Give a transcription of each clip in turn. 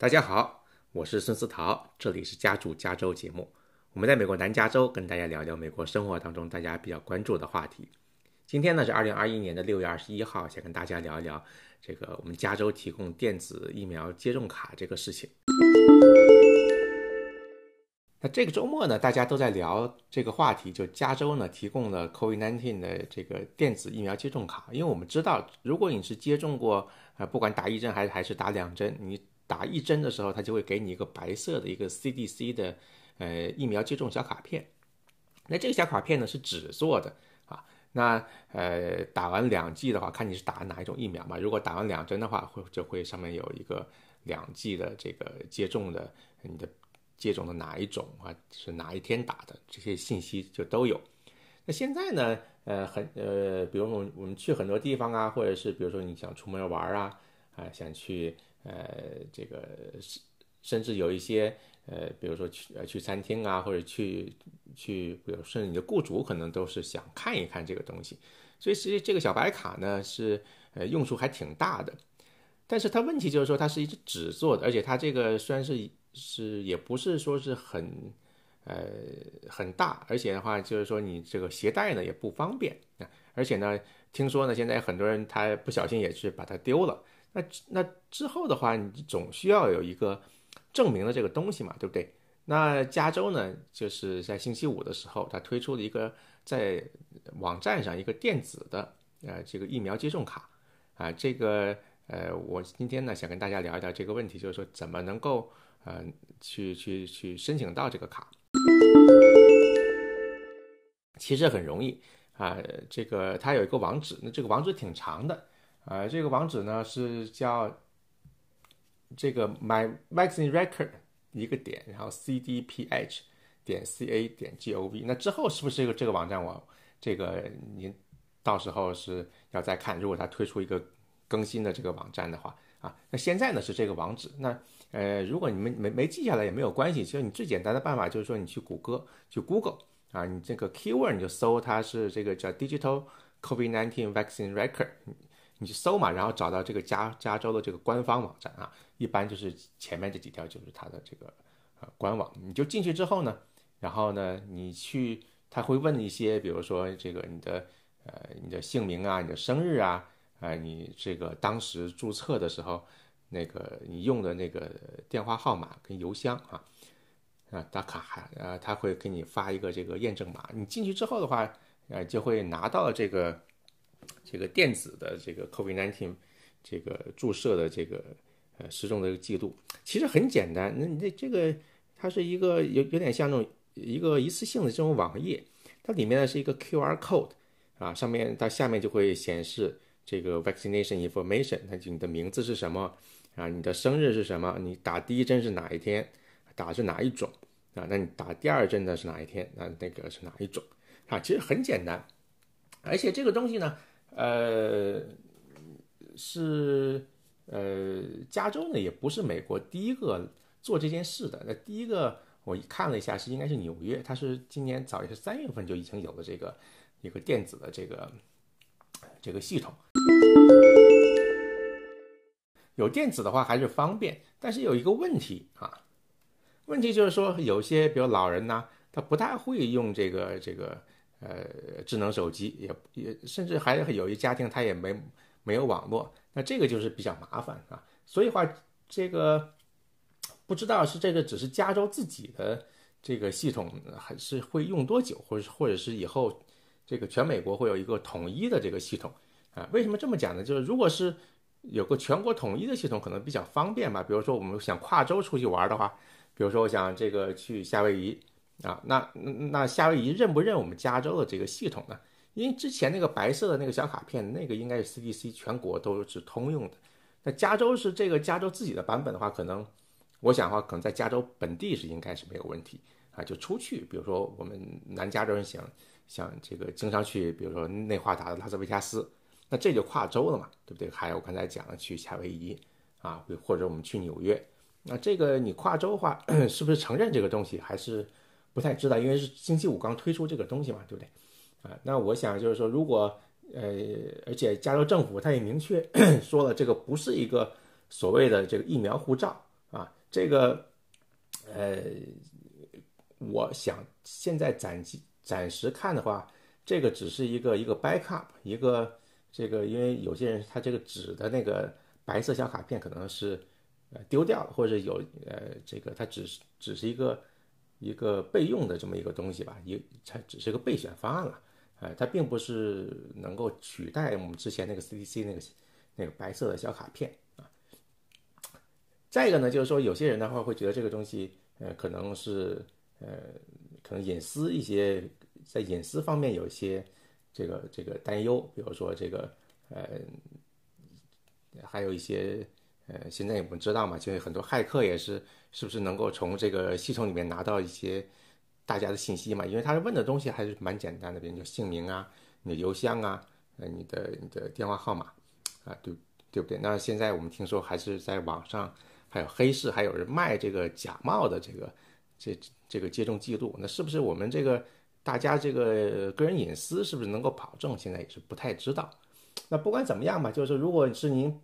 大家好，我是孙思桃，这里是家住加州节目。我们在美国南加州跟大家聊聊美国生活当中大家比较关注的话题。今天呢是二零二一年的六月二十一号，想跟大家聊一聊这个我们加州提供电子疫苗接种卡这个事情。那这个周末呢，大家都在聊这个话题，就加州呢提供了 COVID-19 的这个电子疫苗接种卡。因为我们知道，如果你是接种过，呃，不管打一针还是还是打两针，你打一针的时候，它就会给你一个白色的一个 CDC 的呃疫苗接种小卡片。那这个小卡片呢是纸做的啊。那呃打完两剂的话，看你是打哪一种疫苗嘛。如果打完两针的话，会就会上面有一个两剂的这个接种的你的。接种的哪一种啊？是哪一天打的？这些信息就都有。那现在呢？呃，很呃，比如我们我们去很多地方啊，或者是比如说你想出门玩啊，啊，想去呃这个甚至有一些呃，比如说去去餐厅啊，或者去去，比如甚至你的雇主可能都是想看一看这个东西。所以其实这个小白卡呢，是呃用处还挺大的。但是它问题就是说，它是一只纸做的，而且它这个虽然是。是也不是说是很，呃很大，而且的话就是说你这个携带呢也不方便啊，而且呢听说呢现在很多人他不小心也是把它丢了，那那之后的话你总需要有一个证明的这个东西嘛，对不对？那加州呢就是在星期五的时候，它推出了一个在网站上一个电子的呃这个疫苗接种卡啊，这个呃我今天呢想跟大家聊一聊这个问题，就是说怎么能够。嗯，去去去申请到这个卡，其实很容易啊。这个它有一个网址，那这个网址挺长的啊。这个网址呢是叫这个 My Vaccine Record 一个点，然后 CDPH 点 CA 点 GOV。那之后是不是这个这个网站？我这个您到时候是要再看。如果它推出一个更新的这个网站的话啊，那现在呢是这个网址那。呃，如果你们没没记下来也没有关系，其实你最简单的办法就是说你去谷歌，去 Google 啊，你这个 keyword 你就搜它是这个叫 digital COVID-19 vaccine record，你去搜嘛，然后找到这个加加州的这个官方网站啊，一般就是前面这几条就是它的这个呃官网，你就进去之后呢，然后呢你去他会问一些，比如说这个你的呃你的姓名啊，你的生日啊，啊你这个当时注册的时候。那个你用的那个电话号码跟邮箱啊，啊打卡还呃他会给你发一个这个验证码，你进去之后的话，呃就会拿到这个这个电子的这个 COVID-19 这个注射的这个呃时钟的一个记录。其实很简单，那你这这个它是一个有有点像那种一个一次性的这种网页，它里面呢是一个 QR code 啊，上面到下面就会显示这个 vaccination information，那就你的名字是什么。啊，你的生日是什么？你打第一针是哪一天？打是哪一种？啊，那你打第二针的是哪一天？那那个是哪一种？啊，其实很简单，而且这个东西呢，呃，是呃，加州呢也不是美国第一个做这件事的。那第一个我看了一下是应该是纽约，它是今年早也是三月份就已经有了这个一个电子的这个这个系统。有电子的话还是方便，但是有一个问题啊，问题就是说有些比如老人呢，他不太会用这个这个呃智能手机，也也甚至还有一家庭他也没没有网络，那这个就是比较麻烦啊。所以话这个不知道是这个只是加州自己的这个系统，还是会用多久，或者或者是以后这个全美国会有一个统一的这个系统啊？为什么这么讲呢？就是如果是有个全国统一的系统可能比较方便吧。比如说我们想跨州出去玩的话，比如说我想这个去夏威夷啊，那那夏威夷认不认我们加州的这个系统呢？因为之前那个白色的那个小卡片，那个应该是 CDC 全国都是通用的。那加州是这个加州自己的版本的话，可能我想的话，可能在加州本地是应该是没有问题啊。就出去，比如说我们南加州人想想这个经常去，比如说内华达的拉斯维加斯。那这就跨州了嘛，对不对？还有我刚才讲的去夏威夷啊，或者我们去纽约，那这个你跨州的话，是不是承认这个东西还是不太知道？因为是星期五刚推出这个东西嘛，对不对？啊，那我想就是说，如果呃，而且加州政府他也明确 说了，这个不是一个所谓的这个疫苗护照啊，这个，呃，我想现在暂暂时看的话，这个只是一个一个 backup，一个这个，因为有些人他这个纸的那个白色小卡片可能是呃丢掉了，或者有呃这个它只是只是一个一个备用的这么一个东西吧，一它只是个备选方案了，呃，它并不是能够取代我们之前那个 CDC 那个那个白色的小卡片啊。再一个呢，就是说有些人的话会觉得这个东西，呃，可能是，呃，可能隐私一些，在隐私方面有一些这个这个担忧，比如说这个，呃，还有一些，呃，现在我们知道嘛，就是很多骇客也是，是不是能够从这个系统里面拿到一些大家的信息嘛？因为他问的东西还是蛮简单的，比如姓名啊，你的邮箱啊，呃，你的你的电话号码，啊，对对不对？那现在我们听说还是在网上。还有黑市，还有人卖这个假冒的这个这这个接种记录，那是不是我们这个大家这个个人隐私是不是能够保证？现在也是不太知道。那不管怎么样吧，就是如果是您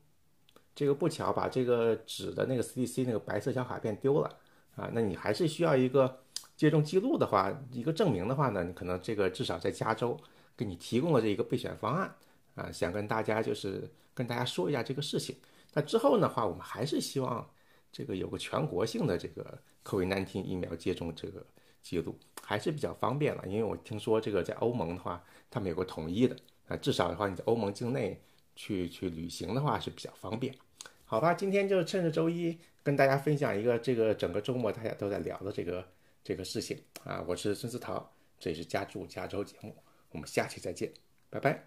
这个不巧把这个纸的那个 CDC 那个白色小卡片丢了啊，那你还是需要一个接种记录的话，一个证明的话呢，你可能这个至少在加州给你提供了这一个备选方案啊，想跟大家就是跟大家说一下这个事情。那之后的话，我们还是希望。这个有个全国性的这个 COVID-19 疫苗接种这个记录还是比较方便了，因为我听说这个在欧盟的话，他们有个统一的啊，至少的话你在欧盟境内去去旅行的话是比较方便，好吧？今天就趁着周一跟大家分享一个这个整个周末大家都在聊的这个这个事情啊！我是孙思桃，这里是家住加州节目，我们下期再见，拜拜。